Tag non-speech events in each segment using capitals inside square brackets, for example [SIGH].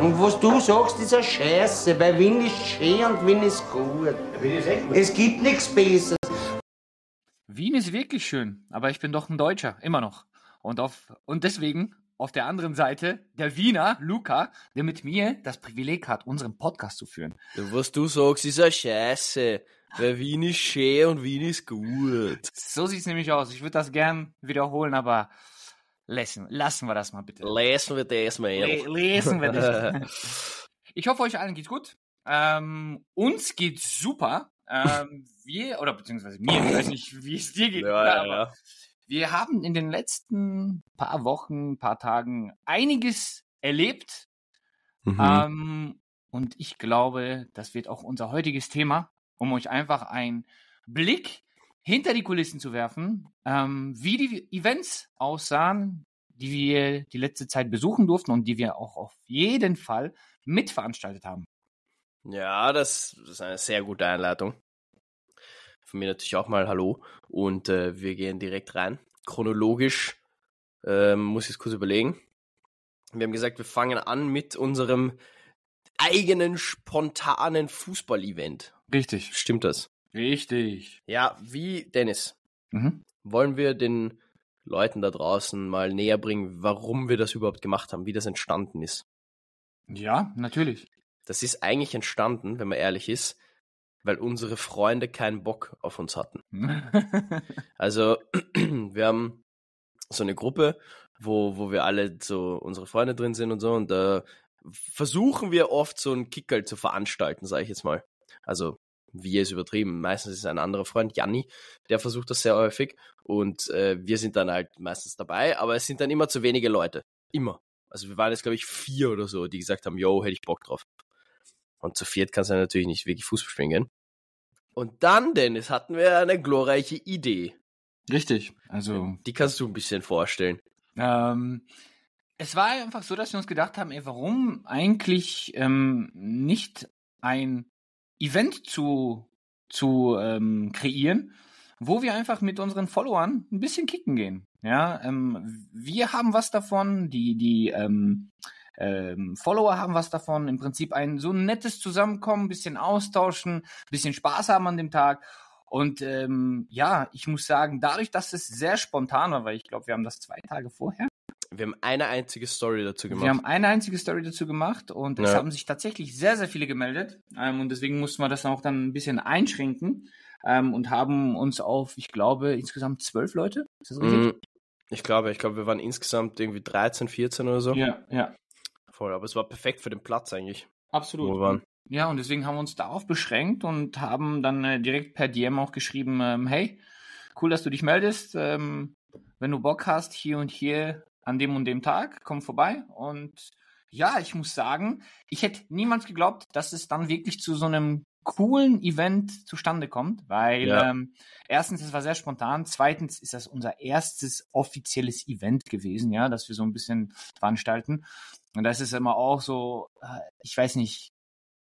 Und was du sagst, ist eine Scheiße, weil Wien ist schön und Wien ist gut. Es gibt nichts Besseres. Wien ist wirklich schön, aber ich bin doch ein Deutscher, immer noch. Und, auf, und deswegen auf der anderen Seite der Wiener, Luca, der mit mir das Privileg hat, unseren Podcast zu führen. Was du sagst, ist eine Scheiße. Weil Wien ist schön und Wien ist gut. So sieht's nämlich aus. Ich würde das gern wiederholen, aber lassen, lassen wir das mal bitte. Lesen wir das mal. Le lesen wir das. [LAUGHS] ich hoffe, euch allen geht's gut. Ähm, uns geht's super. Ähm, wir, oder beziehungsweise mir, ich weiß nicht, wie es dir geht. Ja, ja, ja. Wir haben in den letzten paar Wochen, paar Tagen einiges erlebt. Mhm. Ähm, und ich glaube, das wird auch unser heutiges Thema, um euch einfach einen Blick hinter die Kulissen zu werfen, ähm, wie die Events aussahen, die wir die letzte Zeit besuchen durften und die wir auch auf jeden Fall mitveranstaltet haben. Ja, das, das ist eine sehr gute Einleitung. Von mir natürlich auch mal Hallo und äh, wir gehen direkt rein. Chronologisch ähm, muss ich es kurz überlegen. Wir haben gesagt, wir fangen an mit unserem eigenen spontanen Fußball-Event. Richtig. Stimmt das? Richtig. Ja, wie Dennis, Mhm. wollen wir den Leuten da draußen mal näher bringen, warum wir das überhaupt gemacht haben, wie das entstanden ist. Ja, natürlich. Das ist eigentlich entstanden, wenn man ehrlich ist, weil unsere Freunde keinen Bock auf uns hatten. [LAUGHS] Also, [CLEARS THROAT] wir haben so eine Gruppe, wo, wo wir alle so unsere Freunde drin sind und so, und da versuchen wir oft so einen Kickerl zu veranstalten, sage ich jetzt mal. Also, wir ist übertrieben. Meistens ist es ein anderer Freund, Janni, der versucht das sehr häufig und äh, wir sind dann halt meistens dabei, aber es sind dann immer zu wenige Leute. Immer. Also wir waren jetzt, glaube ich, vier oder so, die gesagt haben, yo, hätte ich Bock drauf. Und zu viert kannst du natürlich nicht wirklich Fußball spielen gehen. Und dann, Dennis, hatten wir eine glorreiche Idee. Richtig. Also, Die kannst du ein bisschen vorstellen. Ähm, es war einfach so, dass wir uns gedacht haben, ey, warum eigentlich ähm, nicht ein Event zu, zu ähm, kreieren, wo wir einfach mit unseren Followern ein bisschen kicken gehen. Ja, ähm, wir haben was davon, die, die ähm, ähm, Follower haben was davon, im Prinzip ein so nettes Zusammenkommen, ein bisschen austauschen, ein bisschen Spaß haben an dem Tag. Und ähm, ja, ich muss sagen, dadurch, dass es sehr spontan war, weil ich glaube, wir haben das zwei Tage vorher. Wir haben eine einzige Story dazu gemacht. Wir haben eine einzige Story dazu gemacht und es Ja. haben sich tatsächlich sehr, sehr viele gemeldet. Ähm, und deswegen mussten wir das auch dann ein bisschen einschränken ähm, und haben uns auf, ich glaube, insgesamt zwölf Leute. Ist das richtig? Mm, Ich glaube, ich glaube, wir waren insgesamt irgendwie 13, 14 oder so. Ja, ja. Voll, aber es war perfekt für den Platz eigentlich. Absolut. Wo wir waren. Ja, und deswegen haben wir uns darauf beschränkt und haben dann äh, direkt per DM auch geschrieben, ähm, hey, cool, dass du dich meldest. Ähm, wenn du Bock hast, hier und hier an dem und dem Tag, komm vorbei. Und ja, ich muss sagen, ich hätte niemals geglaubt, dass es dann wirklich zu so einem coolen Event zustande kommt, weil Ja. ähm, erstens, es war sehr spontan, zweitens ist das unser erstes offizielles Event gewesen, ja, dass wir so ein bisschen veranstalten. Und das ist immer auch so, äh, ich weiß nicht,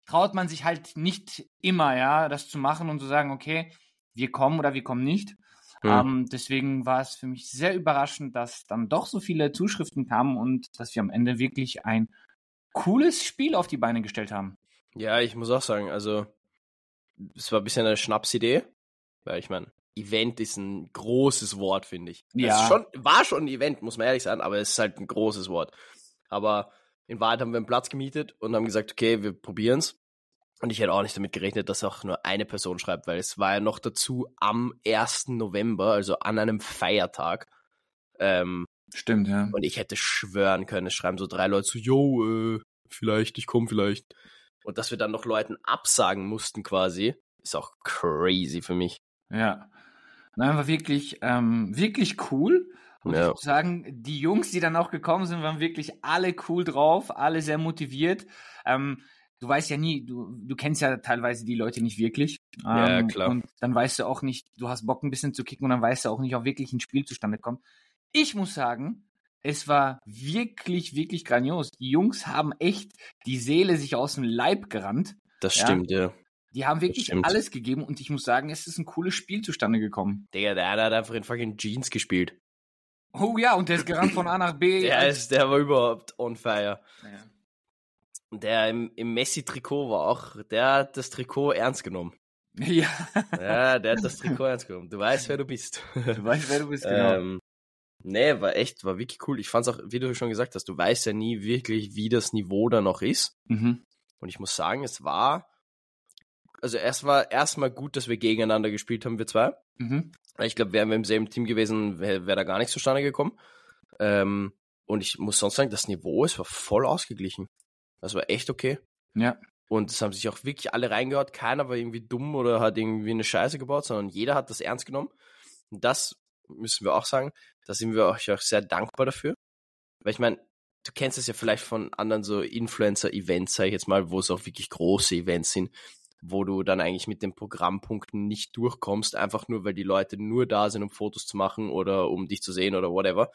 traut man sich halt nicht immer, ja, das zu machen und zu sagen, okay, wir kommen oder wir kommen nicht. Hm. Ähm, deswegen war es für mich sehr überraschend, dass dann doch so viele Zuschriften kamen und dass wir am Ende wirklich ein cooles Spiel auf die Beine gestellt haben. Ja, ich muss auch sagen, also es war ein bisschen eine Schnapsidee, weil ich meine, Event ist ein großes Wort, finde ich. Ja. Es schon, war schon ein Event, muss man ehrlich sagen, aber es ist halt ein großes Wort. Aber in Wahrheit haben wir einen Platz gemietet und haben gesagt, okay, wir probieren's. Und ich hätte auch nicht damit gerechnet, dass auch nur eine Person schreibt, weil es war ja noch dazu am 1. November, also an einem Feiertag. Ähm, Stimmt, ja. und ich hätte schwören können, es schreiben so drei Leute so, yo, äh, vielleicht, ich komme vielleicht. Und dass wir dann noch Leuten absagen mussten quasi, ist auch crazy für mich. Ja. Nein, war wirklich, ähm, wirklich cool. Und Ja. ich muss sagen, die Jungs, die dann auch gekommen sind, waren wirklich alle cool drauf, alle sehr motiviert. Ähm, du weißt ja nie, du, du kennst ja teilweise die Leute nicht wirklich. Ähm, Ja, klar. Und dann weißt du auch nicht, du hast Bock ein bisschen zu kicken und dann weißt du auch nicht, ob wirklich ein Spiel zustande kommt. Ich muss sagen, es war wirklich, wirklich grandios. Die Jungs haben echt die Seele sich aus dem Leib gerannt. Das Ja. stimmt, ja. Die haben wirklich alles gegeben und ich muss sagen, es ist ein cooles Spiel zustande gekommen. Digga, der eine hat einfach in fucking Jeans gespielt. Oh ja, und der ist gerannt von A nach B. [LAUGHS] Der, ist, der war überhaupt on fire. Ja. Der im, im Messi-Trikot war auch, der hat das Trikot ernst genommen. Ja. Ja, der hat das Trikot ernst genommen. Du weißt, wer du bist. Du weißt, wer du bist, genau. Ähm, nee, war echt, war wirklich cool. Ich fand's auch, wie du schon gesagt hast, du weißt ja nie wirklich, wie das Niveau da noch ist. mhm. Und ich muss sagen, es war, also erstmal, erstmal gut, dass wir gegeneinander gespielt haben, wir zwei. Mhm. Ich glaube, wären wir im selben Team gewesen, wäre wär da gar nichts zustande gekommen. Ähm, und ich muss sonst sagen, das Niveau, es war voll ausgeglichen. Das war echt okay. Ja. Und es haben sich auch wirklich alle reingehört. Keiner war irgendwie dumm oder hat irgendwie eine Scheiße gebaut, sondern jeder hat das ernst genommen. Und das müssen wir auch sagen, da sind wir euch auch sehr dankbar dafür. Weil ich meine, du kennst es ja vielleicht von anderen so Influencer-Events, sag ich jetzt mal, wo es auch wirklich große Events sind, wo du dann eigentlich mit den Programmpunkten nicht durchkommst, einfach nur, weil die Leute nur da sind, um Fotos zu machen oder um dich zu sehen oder whatever.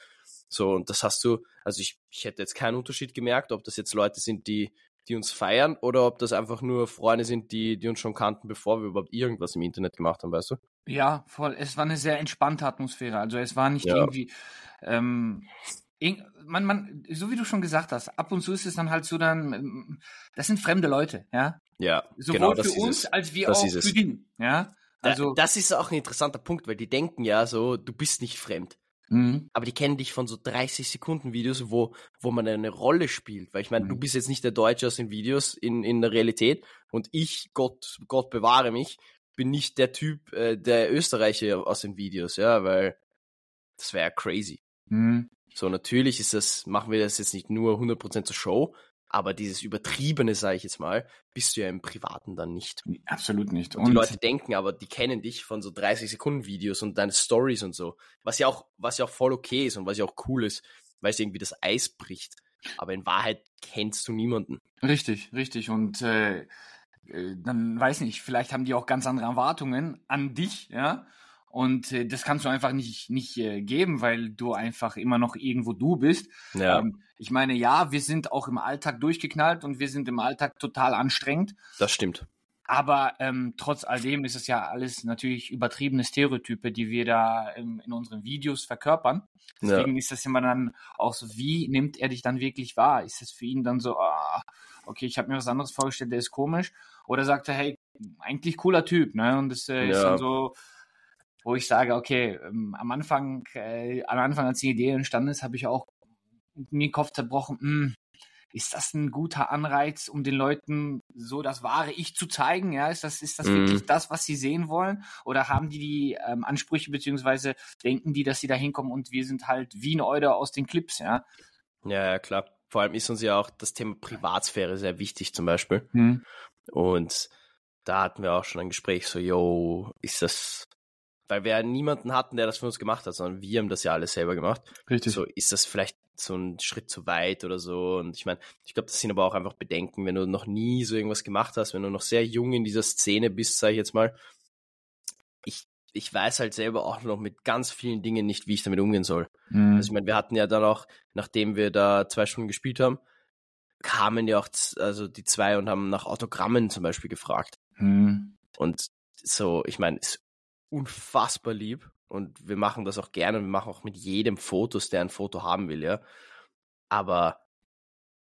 So, und das hast du, also ich, ich hätte jetzt keinen Unterschied gemerkt, ob das jetzt Leute sind, die, die uns feiern oder ob das einfach nur Freunde sind, die, die uns schon kannten, bevor wir überhaupt irgendwas im Internet gemacht haben, weißt du? Ja, voll. Es war eine sehr entspannte Atmosphäre. Also es war nicht Ja. irgendwie, ähm, man, man, so wie du schon gesagt hast, ab und zu ist es dann halt so dann, ähm, das sind fremde Leute, ja. Ja, Sowohl genau, das für ist uns es. als wie Das auch für den, ja. Also, das ist auch ein interessanter Punkt, weil die denken ja so, du bist nicht fremd. Mhm. aber die kennen dich von so 30 Sekunden Videos, wo, wo man eine Rolle spielt. Weil ich meine, du Mhm. bist jetzt nicht der Deutsche aus den Videos in, in der Realität und ich, Gott, Gott bewahre mich, bin nicht der Typ, äh, der Österreicher aus den Videos, ja, weil das wäre crazy. Mhm. So, natürlich ist das, machen wir das jetzt nicht nur 100% zur Show, aber dieses Übertriebene, sage ich jetzt mal, bist du ja im Privaten dann nicht. absolut nicht. Und die Leute denken aber, die kennen dich von so 30 Sekunden Videos und deine Stories und so. Was ja auch, was ja auch voll okay ist und was ja auch cool ist, weil es irgendwie das Eis bricht. Aber in Wahrheit kennst du niemanden. Richtig, richtig. Und äh, äh, dann weiß nicht, vielleicht haben die auch ganz andere Erwartungen an dich, ja. Und äh, das kannst du einfach nicht, nicht äh, geben, weil du einfach immer noch irgendwo du bist. Ja, Ähm, ich meine, ja, wir sind auch im Alltag durchgeknallt und wir sind im Alltag total anstrengend. das stimmt. Aber ähm, trotz alledem ist es ja alles natürlich übertriebene Stereotype, die wir da ähm, in unseren Videos verkörpern. Deswegen ist das immer dann auch so, wie nimmt er dich dann wirklich wahr? Ist das für ihn dann so, ah, okay, ich habe mir was anderes vorgestellt, der ist komisch? Oder sagt er, hey, eigentlich cooler Typ, ne? Und das äh, ist Ja. dann so, wo ich sage, okay, ähm, am Anfang, äh, am Anfang, als die Idee entstanden ist, habe ich auch mir den Kopf zerbrochen, hm, ist das ein guter Anreiz, um den Leuten so das wahre Ich zu zeigen? Ja, ist das, ist das Mhm. wirklich das, was sie sehen wollen? Oder haben die die ähm, Ansprüche, beziehungsweise denken die, dass sie da hinkommen und wir sind halt wie ein Euder aus den Clips, ja? Ja, ja, klar. Vor allem ist uns ja auch das Thema Privatsphäre sehr wichtig zum Beispiel. Hm. Und da hatten wir auch schon ein Gespräch so, yo, ist das, weil wir ja niemanden hatten, der das für uns gemacht hat, sondern wir haben das ja alles selber gemacht. Richtig. So, ist das vielleicht so ein Schritt zu weit oder so? Und ich meine, ich glaube, das sind aber auch einfach Bedenken, wenn du noch nie so irgendwas gemacht hast, wenn du noch sehr jung in dieser Szene bist, sage ich jetzt mal. Ich, ich weiß halt selber auch noch mit ganz vielen Dingen nicht, wie ich damit umgehen soll. Hm. Also ich meine, wir hatten ja dann auch, nachdem wir da zwei Stunden gespielt haben, kamen ja auch also die zwei und haben nach Autogrammen zum Beispiel gefragt. Hm. Und so, ich meine, ist unfassbar lieb und wir machen das auch gerne und wir machen auch mit jedem Fotos, der ein Foto haben will, ja. Aber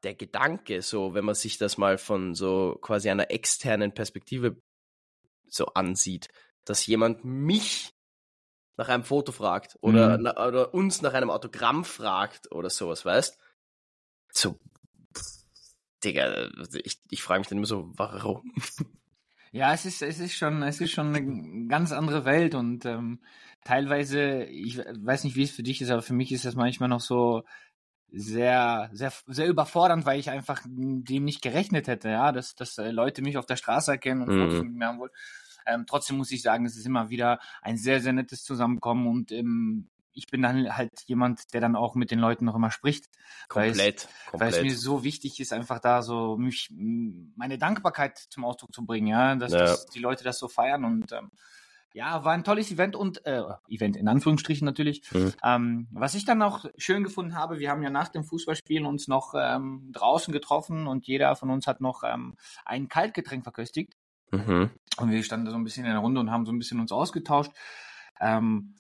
der Gedanke, so, wenn man sich das mal von so quasi einer externen Perspektive so ansieht, dass jemand mich nach einem Foto fragt oder, Mhm. na, oder uns nach einem Autogramm fragt oder sowas, weißt? So, pff, Digga, ich, ich frage mich dann immer so, warum? [LAUGHS] Ja, es ist, es ist schon, es ist schon eine ganz andere Welt und ähm, teilweise, ich weiß nicht, wie es für dich ist, aber für mich ist das manchmal noch so sehr, sehr, sehr überfordernd, weil ich einfach dem nicht gerechnet hätte, ja, dass, dass äh, Leute mich auf der Straße erkennen und Mhm. Fotos mit mir haben wollen. Ähm, trotzdem muss ich sagen, es ist immer wieder ein sehr, sehr nettes Zusammenkommen und ähm, ich bin dann halt jemand, der dann auch mit den Leuten noch immer spricht. Weil es- Komplett, weil es mir so wichtig ist, einfach da so mich, meine Dankbarkeit zum Ausdruck zu bringen, ja, dass, Ja. dass die Leute das so feiern und ähm, ja, war ein tolles Event und äh, Event in Anführungsstrichen natürlich. Mhm. Ähm, was ich dann auch schön gefunden habe, wir haben ja nach dem Fußballspiel uns noch ähm, draußen getroffen und jeder von uns hat noch ähm, ein Kaltgetränk verköstigt Mhm. und wir standen da so ein bisschen in der Runde und haben so ein bisschen uns ausgetauscht. Ähm,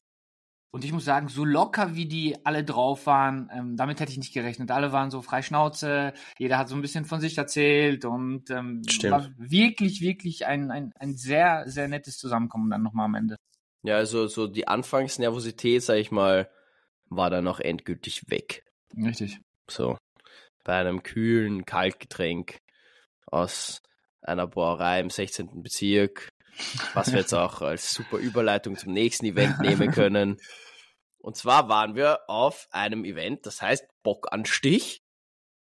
und ich muss sagen, so locker wie die alle drauf waren, ähm, damit hätte ich nicht gerechnet. Alle waren so frei Schnauze, jeder hat so ein bisschen von sich erzählt und ähm, Stimmt. war wirklich, wirklich ein, ein, ein sehr, sehr nettes Zusammenkommen dann nochmal am Ende. Ja, also so die Anfangsnervosität, sag ich mal, war dann auch endgültig weg. Richtig. So. Bei einem kühlen Kaltgetränk aus einer Brauerei im 16. Bezirk, was wir jetzt auch als super Überleitung zum nächsten Event nehmen [LAUGHS] können. Und zwar waren wir auf einem Event, das heißt Bock an Stich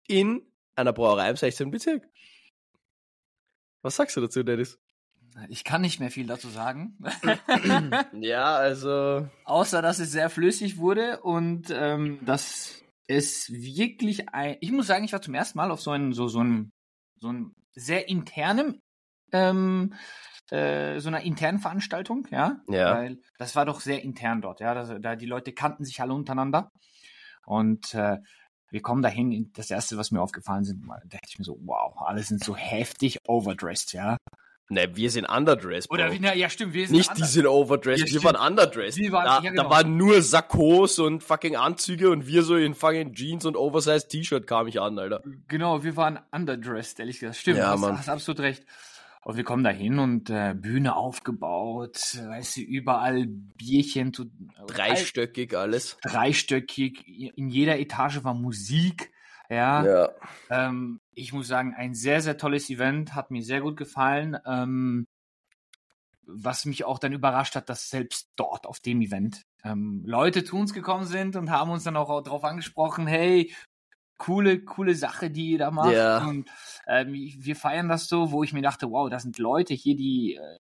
in einer Brauerei im 16. Bezirk. Was sagst du dazu, Dennis? Ich kann nicht mehr viel dazu sagen. [CLEARS THROAT] ja, also. Außer, dass es sehr flüssig wurde und ähm, dass es wirklich ein. Ich muss sagen, ich war zum ersten Mal auf so einem, so, so einem, so einem sehr internem, ähm, äh, so einer internen Veranstaltung, ja. Ja. Weil das war doch sehr intern dort, ja. Das, da die Leute kannten sich alle untereinander. Und äh, wir kommen dahin. Das erste, was mir aufgefallen sind, da dachte ich mir so, wow, alle sind so heftig overdressed, ja. Ne, wir sind underdressed. Oder Bro. wie, na, ja, stimmt, wir sind Nicht die anders. sind overdressed, Ja, wir waren underdressed. Wir waren- da, ja, genau. da waren nur Sakkos und fucking Anzüge und wir so in fucking Jeans und Oversized T-Shirt kam ich an, Alter. Genau, wir waren underdressed, ehrlich gesagt. Stimmt, Ja, hast, Mann. hast absolut recht. Und wir kommen da hin und äh, Bühne aufgebaut, weißt du, überall Bierchen, zu, Dreistöckig alles. dreistöckig, in jeder Etage war Musik, ja. Ja. Ähm, ich muss sagen, ein sehr, sehr tolles Event, hat mir sehr gut gefallen. Ähm, was mich auch dann überrascht hat, dass selbst dort auf dem Event ähm, Leute zu uns gekommen sind und haben uns dann auch darauf angesprochen, hey, coole, coole Sache, die ihr da macht. Ja. Und ähm, wir feiern das so, wo ich mir dachte, wow, das sind Leute hier, die, äh,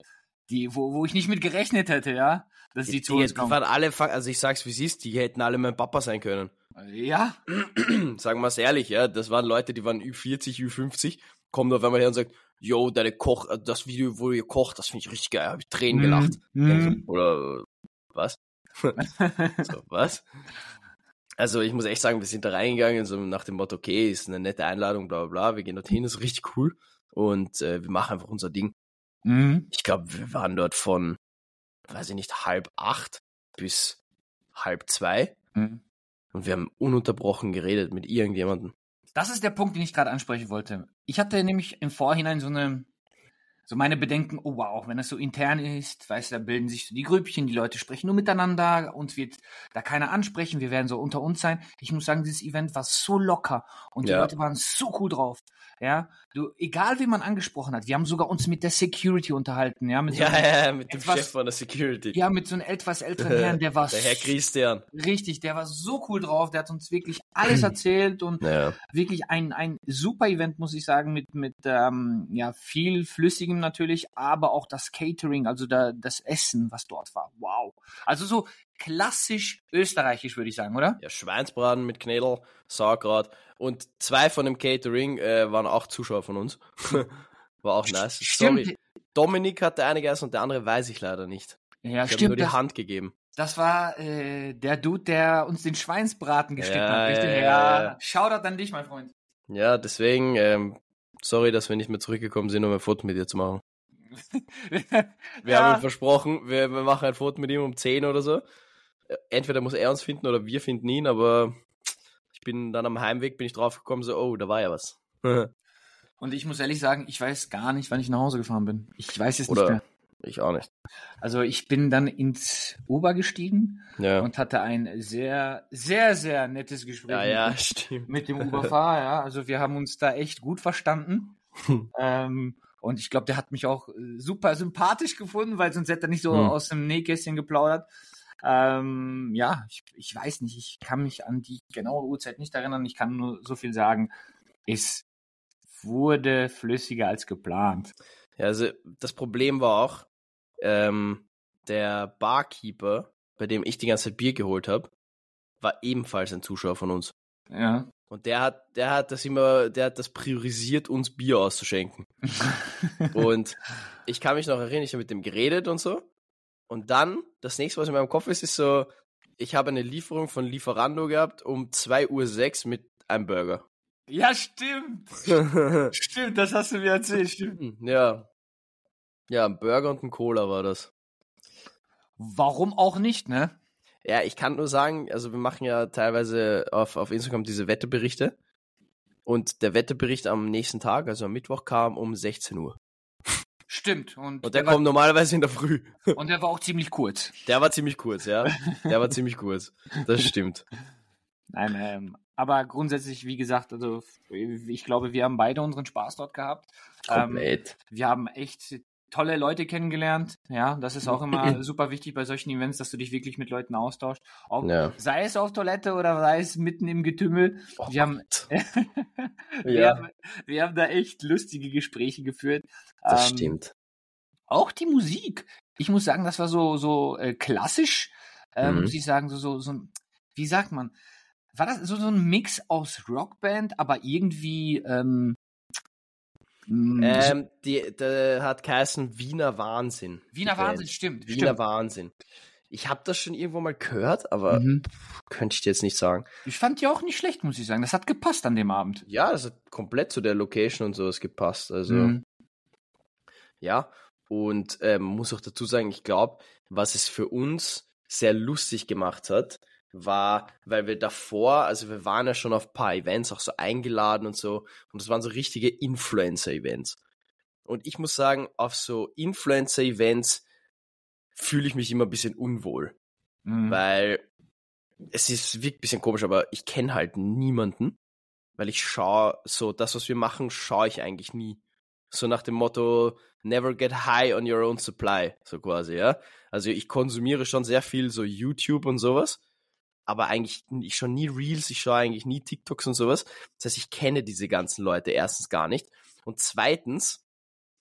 die, wo, wo ich nicht mit gerechnet hätte, ja, dass die, Die, zu uns kommen. waren alle, also ich sag's wie es ist, die hätten alle mein Papa sein können. Ja, [CLEARS THROAT] Sagen wir's ehrlich, ja, das waren Leute, die waren Ü40, Ü50, kommen auf einmal her und sagt, yo, deine Koch, äh, das Video, wo ihr kocht, das finde ich richtig geil, habe ich Tränen gelacht. Mhm. Oder was? [LAUGHS] So, was? Also ich muss echt sagen, wir sind da reingegangen, so nach dem Motto, okay, ist eine nette Einladung, bla bla bla, wir gehen dorthin, ist richtig cool und äh, wir machen einfach unser Ding. Mhm. Ich glaube, wir waren dort von, weiß ich nicht, halb acht bis halb zwei Mhm. und wir haben ununterbrochen geredet mit irgendjemandem. Das ist der Punkt, den ich gerade ansprechen wollte. Ich hatte nämlich im Vorhinein so eine, so meine Bedenken, oh wow, wenn das so intern ist, weißt du, da bilden sich so die Grüppchen, die Leute sprechen nur miteinander, uns wird da keiner ansprechen, wir werden so unter uns sein. Ich muss sagen, dieses Event war so locker und die Ja. Leute waren so cool drauf. Ja, du, egal wen man angesprochen hat, wir haben sogar uns mit der Security unterhalten, ja, mit so, Ja, ja, mit dem etwas- Chef von der Security. ja, mit so einem etwas älteren [LAUGHS] Herrn, der war der Herr Christian. richtig, der war so cool drauf, der hat uns wirklich alles [CLEARS THROAT] erzählt und Ja. wirklich ein, ein super Event, muss ich sagen, mit, mit ähm, ja, viel Flüssigem natürlich, aber auch das Catering, also da, das Essen, was dort war. Wow. Also so klassisch österreichisch, würde ich sagen, oder? Ja, Schweinsbraten mit Knädel, Sauerkraut. Und zwei von dem Catering äh, waren auch Zuschauer von uns. [LAUGHS] War auch nice. Stimmt. Sorry. Dominik hatte eine gegessen und der andere weiß ich leider nicht. Ja, Ich habe nur stimmt. die Das, Hand gegeben. das war äh, der Dude, der uns den Schweinsbraten geschnitten Ja, hat, richtig? ja, Ja, ja, ja. Shoutout an dich, mein Freund. Ja, deswegen, ähm, sorry, dass wir nicht mehr zurückgekommen sind, um ein Foto mit dir zu machen. [LAUGHS] Wir haben ihm versprochen, wir, wir machen ein Foto mit ihm um 10 oder so. Äh, Entweder muss er uns finden oder wir finden ihn, aber ich bin dann am Heimweg, bin ich draufgekommen, so, oh, da war ja was. [LAUGHS] Und ich muss ehrlich sagen, ich weiß gar nicht, wann ich nach Hause gefahren bin. Ich weiß es nicht Oder mehr. Ich auch nicht. Also ich bin dann ins Uber gestiegen Ja, und hatte ein sehr, sehr, sehr nettes Gespräch ja, mit, ja, [LAUGHS] mit dem Uberfahrer. Also wir haben uns da echt gut verstanden. [LAUGHS] ähm, und ich glaube, der hat mich auch äh, super sympathisch gefunden, weil sonst hätte er nicht so Hm. aus dem Nähkästchen geplaudert. Ähm, ja, ich, ich weiß nicht, ich kann mich an die genaue Uhrzeit nicht erinnern. Ich kann nur so viel sagen, es wurde flüssiger als geplant. Ja, also das Problem war auch, ähm, der Barkeeper, bei dem ich die ganze Zeit Bier geholt habe, war ebenfalls ein Zuschauer von uns. Ja. Und der hat, der hat das immer, der hat das priorisiert, uns Bier auszuschenken. [LAUGHS] Und ich kann mich noch erinnern, ich habe mit dem geredet und so. Und dann, das nächste, was in meinem Kopf ist, ist so, ich habe eine Lieferung von Lieferando gehabt um 2.06 Uhr mit einem Burger. Ja, stimmt. [LAUGHS] Stimmt, das hast du mir erzählt, stimmt. ja. Ja, ein Burger und ein Cola war das. Warum auch nicht, ne? Ja, ich kann nur sagen, also wir machen ja teilweise auf, auf Instagram diese Wetteberichte. Und der Wettebericht am nächsten Tag, also am Mittwoch, kam um 16 Uhr. Stimmt. Und, und der, der kommt normalerweise in der Früh. [LAUGHS] Und der war auch ziemlich kurz. Der war ziemlich kurz, ja. Der war ziemlich kurz. Das stimmt. [LAUGHS] Nein, ähm, aber grundsätzlich, wie gesagt, also ich glaube, wir haben beide unseren Spaß dort gehabt. Komplett. Ähm, wir haben echt tolle Leute kennengelernt. Ja, das ist auch immer [CLEARS THROAT] super wichtig bei solchen Events, dass du dich wirklich mit Leuten austauschst. Ob, ja. Sei es auf Toilette oder sei es mitten im Getümmel. Oh, wir, haben, [LAUGHS] wir, ja. haben, wir haben da echt lustige Gespräche geführt. Das ähm, stimmt. Auch die Musik. Ich muss sagen, das war so, so äh, klassisch, äh, mhm. muss ich sagen, so, so, so, wie sagt man? War das so, so ein Mix aus Rockband, aber irgendwie ähm, hm, ähm, die, der hat geheißen Wiener Wahnsinn. Wiener Wahnsinn, stimmt. Wiener stimmt. Wahnsinn. Ich habe das schon irgendwo mal gehört, aber mhm. könnte ich dir jetzt nicht sagen. Ich fand die auch nicht schlecht, muss ich sagen. Das hat gepasst an dem Abend. Ja, das hat komplett zu der Location und sowas gepasst. Also, mhm. ja. Und ähm, muss auch dazu sagen, ich glaube, was es für uns sehr lustig gemacht hat, war, weil wir davor, also wir waren ja schon auf ein paar Events auch so eingeladen und so, und das waren so richtige Influencer-Events. Und ich muss sagen, auf so Influencer-Events fühle ich mich immer ein bisschen unwohl, mhm. weil es ist wirklich ein bisschen komisch, aber ich kenne halt niemanden, weil ich schaue so, das, was wir machen, schaue ich eigentlich nie. So nach dem Motto, never get high on your own supply, so quasi, ja. Also ich konsumiere schon sehr viel so YouTube und sowas, aber eigentlich ich schon nie Reels, ich schaue eigentlich nie TikToks und sowas. Das heißt, ich kenne diese ganzen Leute erstens gar nicht. Und zweitens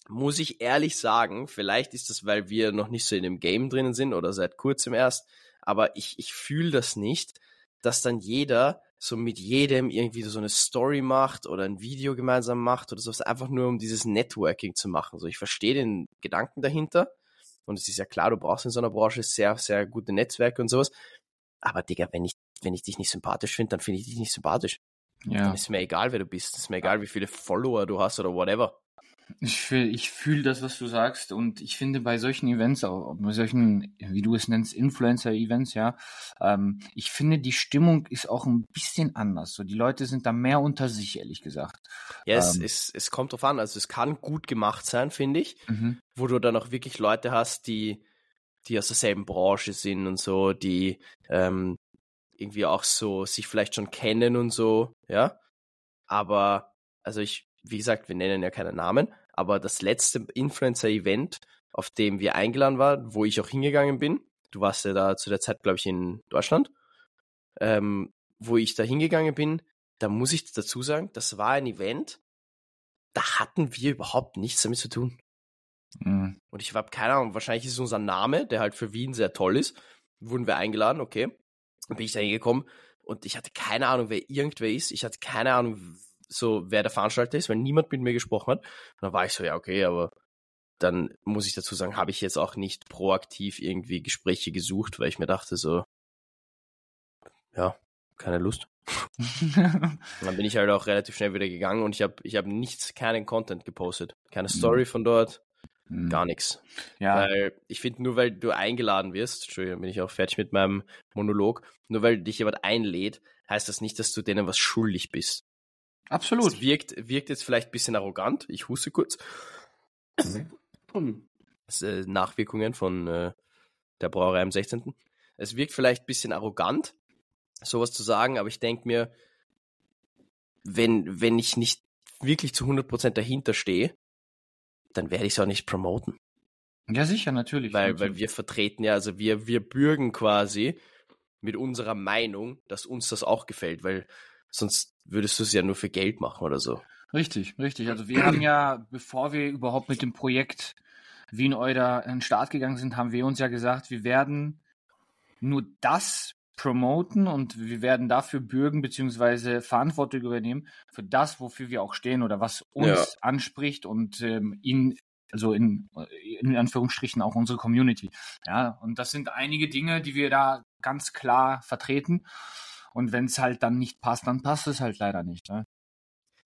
muss ich ehrlich sagen, vielleicht ist das, weil wir noch nicht so in dem Game drinnen sind oder seit kurzem erst, aber ich, ich fühle das nicht, dass dann jeder so mit jedem irgendwie so eine Story macht oder ein Video gemeinsam macht oder sowas, einfach nur um dieses Networking zu machen. So, ich verstehe den Gedanken dahinter und es ist ja klar, du brauchst in so einer Branche sehr, sehr gute Netzwerke und sowas. Aber Digga, wenn ich, wenn ich dich nicht sympathisch finde, dann finde ich dich nicht sympathisch. Ja. Dann ist mir egal, wer du bist. ist mir egal, wie viele Follower du hast oder whatever. Ich fühle ich fühl das, was du sagst. Und ich finde bei solchen Events, auch bei solchen, wie du es nennst, Influencer-Events, ja, ähm, ich finde, die Stimmung ist auch ein bisschen anders. So, die Leute sind da mehr unter sich, ehrlich gesagt. Ja, es, ähm, es, es kommt drauf an. Also es kann gut gemacht sein, finde ich, mhm. wo du dann auch wirklich Leute hast, die die aus derselben Branche sind und so, die ähm, irgendwie auch so sich vielleicht schon kennen und so, ja. Aber, also ich, wie gesagt, wir nennen ja keine Namen, aber das letzte Influencer-Event, auf dem wir eingeladen waren, wo ich auch hingegangen bin, du warst ja da zu der Zeit, glaube ich, in Deutschland, ähm, wo ich da hingegangen bin, da muss ich dazu sagen, das war ein Event, da hatten wir überhaupt nichts damit zu tun. Mhm. Und ich habe keine Ahnung, wahrscheinlich ist es unser Name, der halt für Wien sehr toll ist. Wurden wir eingeladen, okay. Dann bin ich da hingekommen und ich hatte keine Ahnung, wer irgendwer ist. Ich hatte keine Ahnung, so wer der Veranstalter ist, weil niemand mit mir gesprochen hat. Und dann war ich so, ja, okay, aber dann muss ich dazu sagen, habe ich jetzt auch nicht proaktiv irgendwie Gespräche gesucht, weil ich mir dachte so, ja, keine Lust. [LAUGHS] dann bin ich halt auch relativ schnell wieder gegangen und ich habe ich hab nichts, keinen Content gepostet. Keine Story mhm. von dort, Mhm. Gar nichts. Ja. Weil ich finde, nur weil du eingeladen wirst, Entschuldigung, bin ich auch fertig mit meinem Monolog, nur weil dich jemand einlädt, heißt das nicht, dass du denen was schuldig bist. Absolut. Es wirkt, wirkt jetzt vielleicht ein bisschen arrogant. Ich huste kurz. Das, äh, Nachwirkungen von äh, der Brauerei am 16. Es wirkt vielleicht ein bisschen arrogant, sowas zu sagen, aber ich denke mir, wenn, wenn ich nicht wirklich zu 100% dahinter stehe, dann werde ich es auch nicht promoten. Ja, sicher, natürlich. Weil, natürlich. weil wir vertreten ja, also wir, wir bürgen quasi mit unserer Meinung, dass uns das auch gefällt, weil sonst würdest du es ja nur für Geld machen oder so. Richtig, richtig. Also wir haben ja, bevor wir überhaupt mit dem Projekt Wien Euder in den Start gegangen sind, haben wir uns ja gesagt, wir werden nur das promoten und wir werden dafür bürgen bzw. Verantwortung übernehmen für das, wofür wir auch stehen oder was uns ja. anspricht und ähm, in also in, in Anführungsstrichen auch unsere Community. Ja, und das sind einige Dinge, die wir da ganz klar vertreten. Und wenn es halt dann nicht passt, dann passt es halt leider nicht. Ne?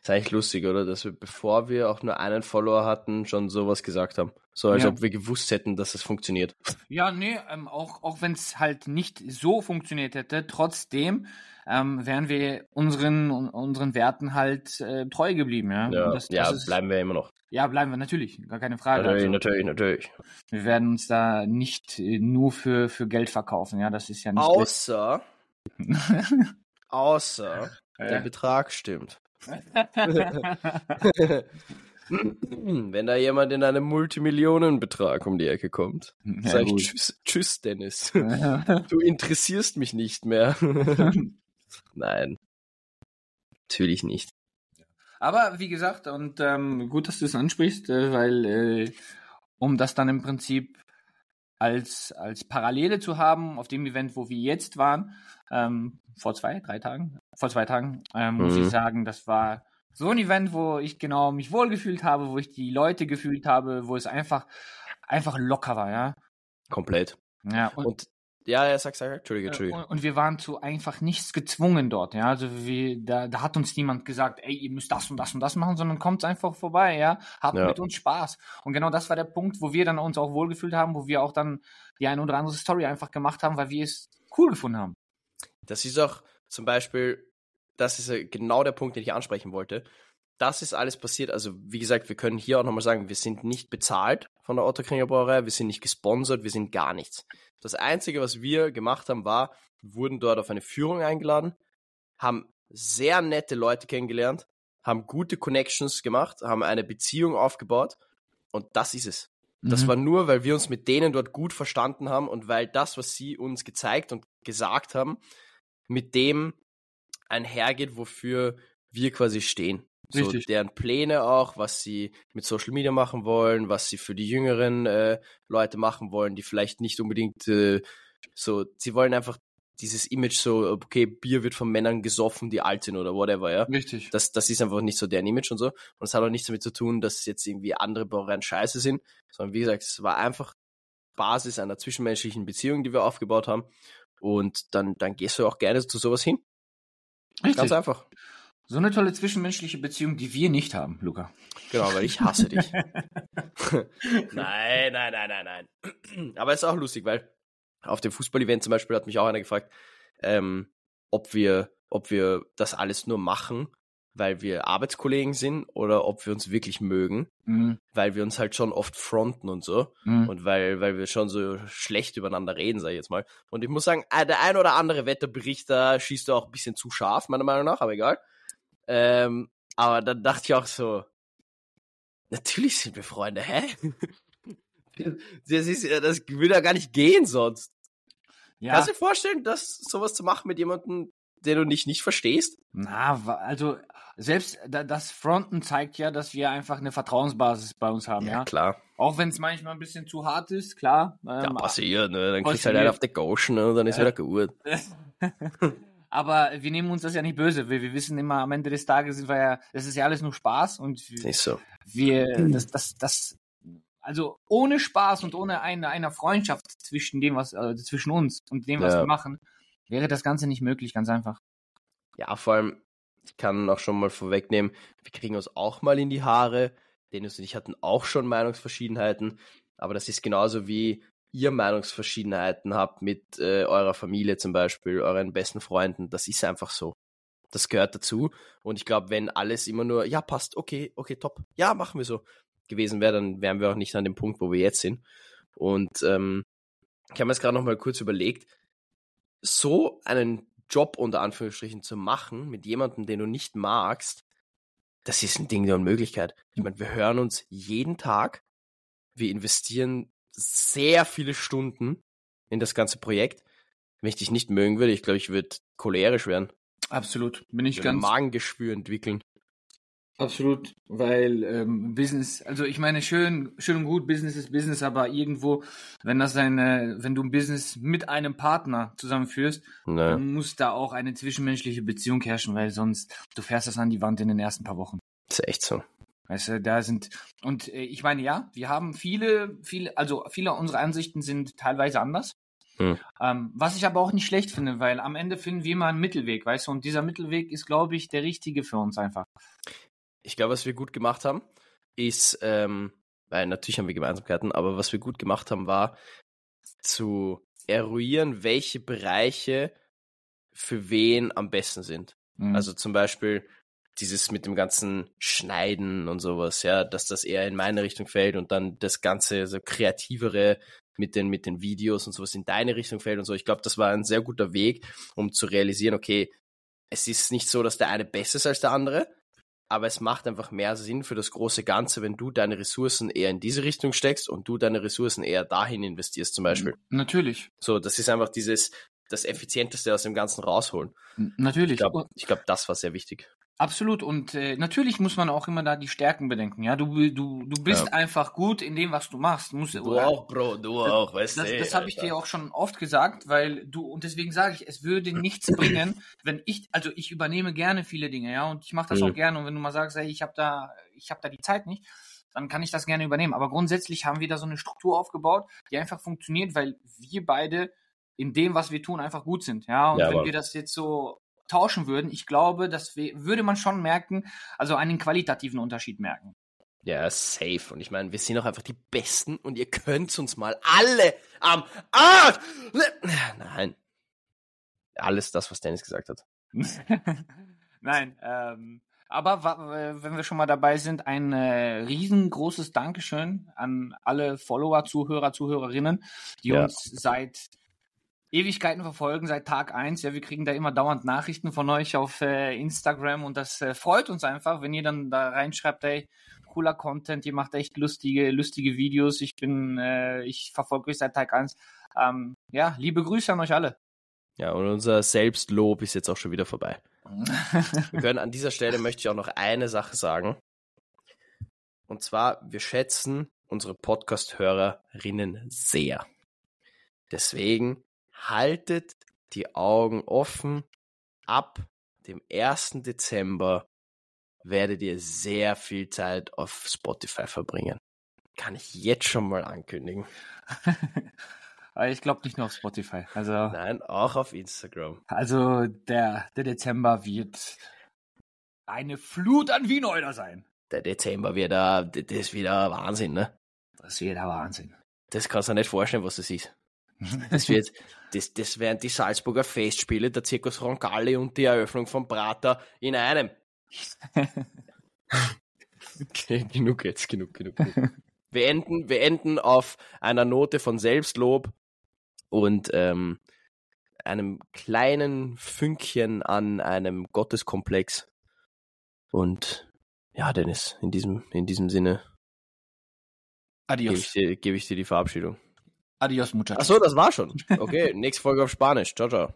Ist eigentlich lustig, oder? Dass wir, bevor wir auch nur einen Follower hatten, schon sowas gesagt haben. So, als Ja. ob wir gewusst hätten, dass es funktioniert. Ja, nee, ähm, auch, auch wenn es halt nicht so funktioniert hätte, trotzdem ähm, wären wir unseren, unseren Werten halt äh, treu geblieben, ja. Ja, das, das ja ist, bleiben wir immer noch. ja, bleiben wir natürlich, gar keine Frage. Natürlich, Also, natürlich, natürlich. wir werden uns da nicht äh, nur für, für Geld verkaufen, ja, das ist ja nicht. Außer, [LAUGHS] außer der. Betrag stimmt. [LAUGHS] Wenn da jemand in einem Multimillionenbetrag um die Ecke kommt, Ja, sag ich tschüss, tschüss, Dennis. [LAUGHS] Du interessierst mich nicht mehr. [LAUGHS] Nein. Natürlich nicht. Aber wie gesagt, und ähm, gut, dass du es ansprichst, äh, weil äh, um das dann im Prinzip als, als Parallele zu haben auf dem Event, wo wir jetzt waren, ähm, vor zwei, drei Tagen, vor zwei Tagen, ähm, muss Mhm. ich sagen, das war so ein Event, wo ich genau mich wohlgefühlt habe, wo ich die Leute gefühlt habe, wo es einfach, einfach locker war, ja. Komplett. Ja, und, Und ja, ja, sag, sag, Entschuldige, äh, Entschuldige. Und, und wir waren zu einfach nichts gezwungen dort, ja. Also wir, da, da hat uns niemand gesagt, ey, ihr müsst das und das und das machen, sondern kommt einfach vorbei, ja. Habt Ja. mit uns Spaß. Und genau das war der Punkt, wo wir dann uns auch wohlgefühlt haben, wo wir auch dann die eine oder andere Story einfach gemacht haben, weil wir es cool gefunden haben. Das ist auch zum Beispiel, das ist genau der Punkt, den ich ansprechen wollte. Das ist alles passiert. Also, wie gesagt, wir können hier auch nochmal sagen, wir sind nicht bezahlt von der Otterkringer Brauerei, wir sind nicht gesponsert, wir sind gar nichts. Das Einzige, was wir gemacht haben, war, wir wurden dort auf eine Führung eingeladen, haben sehr nette Leute kennengelernt, haben gute Connections gemacht, haben eine Beziehung aufgebaut und das ist es. Das Mhm. war nur, weil wir uns mit denen dort gut verstanden haben und weil das, was sie uns gezeigt und gesagt haben, mit dem einhergeht, wofür wir quasi stehen. So Richtig. deren Pläne auch, was sie mit Social Media machen wollen, was sie für die jüngeren äh, Leute machen wollen, die vielleicht nicht unbedingt äh, so, sie wollen einfach dieses Image so, okay, Bier wird von Männern gesoffen, die alt sind oder whatever, ja. Richtig. Das, das ist einfach nicht so deren Image und so. Und es hat auch nichts damit zu tun, dass jetzt irgendwie andere Brauereien scheiße sind, sondern wie gesagt, es war einfach Basis einer zwischenmenschlichen Beziehung, die wir aufgebaut haben. Und dann, dann gehst du auch gerne zu sowas hin. Ganz Richtig. einfach. So eine tolle zwischenmenschliche Beziehung, die wir nicht haben, Luca. Genau, weil ich hasse dich. [LAUGHS] nein, nein, nein, nein, nein. Aber es ist auch lustig, weil auf dem Fußballevent zum Beispiel hat mich auch einer gefragt, ähm, ob wir, ob wir das alles nur machen, weil wir Arbeitskollegen sind oder ob wir uns wirklich mögen, Mhm. weil wir uns halt schon oft fronten und so Mhm. und weil, weil wir schon so schlecht übereinander reden, sag ich jetzt mal. Und ich muss sagen, äh, der ein oder andere Wetterbericht, da schießt auch ein bisschen zu scharf, meiner Meinung nach, aber egal. Ähm, aber dann dachte ich auch so, natürlich sind wir Freunde, hä? [LAUGHS] Das, ist, ja- das würde ja gar nicht gehen sonst. Ja, Kannst du dir vorstellen, das sowas zu machen mit jemandem, den du nicht, nicht verstehst? na, also selbst da- das Fronten zeigt ja, dass wir einfach eine Vertrauensbasis bei uns haben, ja. klar. Auch wenn es manchmal ein bisschen zu hart ist, klar. Ja, Ähm, passiert, ne? Dann kriegst du halt einen auf die Gauschen ne? und dann ist Ja. wieder gut. [LAUGHS] aber wir nehmen uns das ja nicht böse. Wir, wir wissen immer, am Ende des Tages sind wir ja, das ist ja alles nur Spaß und wir, Ist so. wir das, das, das, also ohne Spaß und ohne eine, eine Freundschaft zwischen dem, was, äh, zwischen uns und dem, was Ja. wir machen, wäre das Ganze nicht möglich, ganz einfach. Ja, vor allem, ich kann auch schon mal vorwegnehmen, wir kriegen uns auch mal in die Haare. Dennis und ich hatten auch schon Meinungsverschiedenheiten, aber das ist genauso wie ihr Meinungsverschiedenheiten habt mit äh, eurer Familie zum Beispiel, euren besten Freunden. Das ist einfach so. Das gehört dazu. Und ich glaube, wenn alles immer nur, ja, passt, okay, okay, top, ja, machen wir so, gewesen wäre, dann wären wir auch nicht an dem Punkt, wo wir jetzt sind. Und ähm, ich habe mir jetzt gerade noch mal kurz überlegt, so einen Job unter Anführungsstrichen zu machen mit jemandem, den du nicht magst, das ist ein Ding der Unmöglichkeit. Ich meine, wir hören uns jeden Tag, wir investieren sehr viele Stunden in das ganze Projekt. Wenn ich dich nicht mögen würde, ich glaube, ich würde cholerisch werden. Absolut. Bin ich Ich ganz Magengeschwür entwickeln. Absolut, weil ähm, Business, also ich meine, schön, schön und gut, Business ist Business, aber irgendwo, wenn das eine, wenn du ein Business mit einem Partner zusammenführst, Ne, dann muss da auch eine zwischenmenschliche Beziehung herrschen, weil sonst du fährst das an die Wand in den ersten paar Wochen. ist echt so. Weißt du, da sind und äh, ich meine ja, wir haben viele, viele, also viele unserer Ansichten sind teilweise anders. Hm. Ähm, was ich aber auch nicht schlecht finde, weil am Ende finden wir mal einen Mittelweg, weißt du, und dieser Mittelweg ist, glaube ich, der richtige für uns einfach. Ich glaube, was wir gut gemacht haben, ist, ähm, weil natürlich haben wir Gemeinsamkeiten, aber was wir gut gemacht haben, war zu eruieren, welche Bereiche für wen am besten sind. Mhm. Also zum Beispiel dieses mit dem ganzen Schneiden und sowas, ja, dass das eher in meine Richtung fällt und dann das ganze so kreativere mit den, mit den Videos und sowas in deine Richtung fällt und so. Ich glaube, das war ein sehr guter Weg, um zu realisieren, okay, es ist nicht so, dass der eine besser ist als der andere, aber es macht einfach mehr Sinn für das große Ganze, wenn du deine Ressourcen eher in diese Richtung steckst und du deine Ressourcen eher dahin investierst, zum Beispiel. Natürlich. So, das ist einfach dieses, das Effizienteste aus dem Ganzen rausholen. Natürlich. Ich glaube, glaub, das war sehr wichtig. Absolut. Und äh, natürlich muss man auch immer da die Stärken bedenken. Ja, du, du, du bist ja. einfach gut in dem, was du machst. Du, musst, du auch, Bro, du auch, weißt du. Das, das habe ich dir auch schon oft gesagt, weil du, und deswegen sage ich, es würde nichts bringen, wenn ich, also ich übernehme gerne viele Dinge, ja, und ich mache das mhm. auch gerne. Und wenn du mal sagst, ey, ich habe da, ich habe da die Zeit nicht, dann kann ich das gerne übernehmen. Aber grundsätzlich haben wir da so eine Struktur aufgebaut, die einfach funktioniert, weil wir beide in dem, was wir tun, einfach gut sind. Ja, und ja, wenn wir das jetzt so tauschen würden, ich glaube, das würde man schon merken, also einen qualitativen Unterschied merken. Ja, safe. Und ich meine, wir sind auch einfach die Besten und ihr könnt uns mal alle am Arsch. Nein. Alles das, was Dennis gesagt hat. [LAUGHS] Nein, ähm, aber wenn wir schon mal dabei sind, ein äh, riesengroßes Dankeschön an alle Follower, Zuhörer, Zuhörerinnen, die ja. uns seit Ewigkeiten verfolgen seit Tag eins. Ja, wir kriegen da immer dauernd Nachrichten von euch auf äh, Instagram und das äh, freut uns einfach, wenn ihr dann da reinschreibt, ey, cooler Content, ihr macht echt lustige, lustige Videos. Ich bin, äh, ich verfolge euch seit Tag eins. Ähm, ja, liebe Grüße an euch alle. Ja, und unser Selbstlob ist jetzt auch schon wieder vorbei. [LAUGHS] wir können an dieser Stelle möchte ich auch noch eine Sache sagen. Und zwar, wir schätzen unsere Podcast-Hörerinnen sehr. Deswegen haltet die Augen offen. Ab dem 1. Dezember werdet ihr sehr viel Zeit auf Spotify verbringen. Kann ich jetzt schon mal ankündigen. [LAUGHS] ich glaube nicht nur auf Spotify. Also, Nein, auch auf Instagram. Also der, der Dezember wird eine Flut an Wieneuder sein. Der Dezember wird da, das ist wieder Wahnsinn, ne? Das wird der Wahnsinn. Das kannst du dir nicht vorstellen, was das ist. [LAUGHS] Das wird, das, das wären die Salzburger Festspiele, der Zirkus Roncalli und die Eröffnung von Prater in einem. [LAUGHS] okay, genug jetzt, genug, genug. genug. [LAUGHS] Wir enden, wir enden auf einer Note von Selbstlob und ähm, einem kleinen Fünkchen an einem Gotteskomplex. Und ja, Dennis, in diesem, in diesem Sinne Adios. Gebe ich, gebe ich dir die Verabschiedung. Adios, muchachos. Achso, das war schon. Okay, [LAUGHS] nächste Folge auf Spanisch. Ciao, ciao.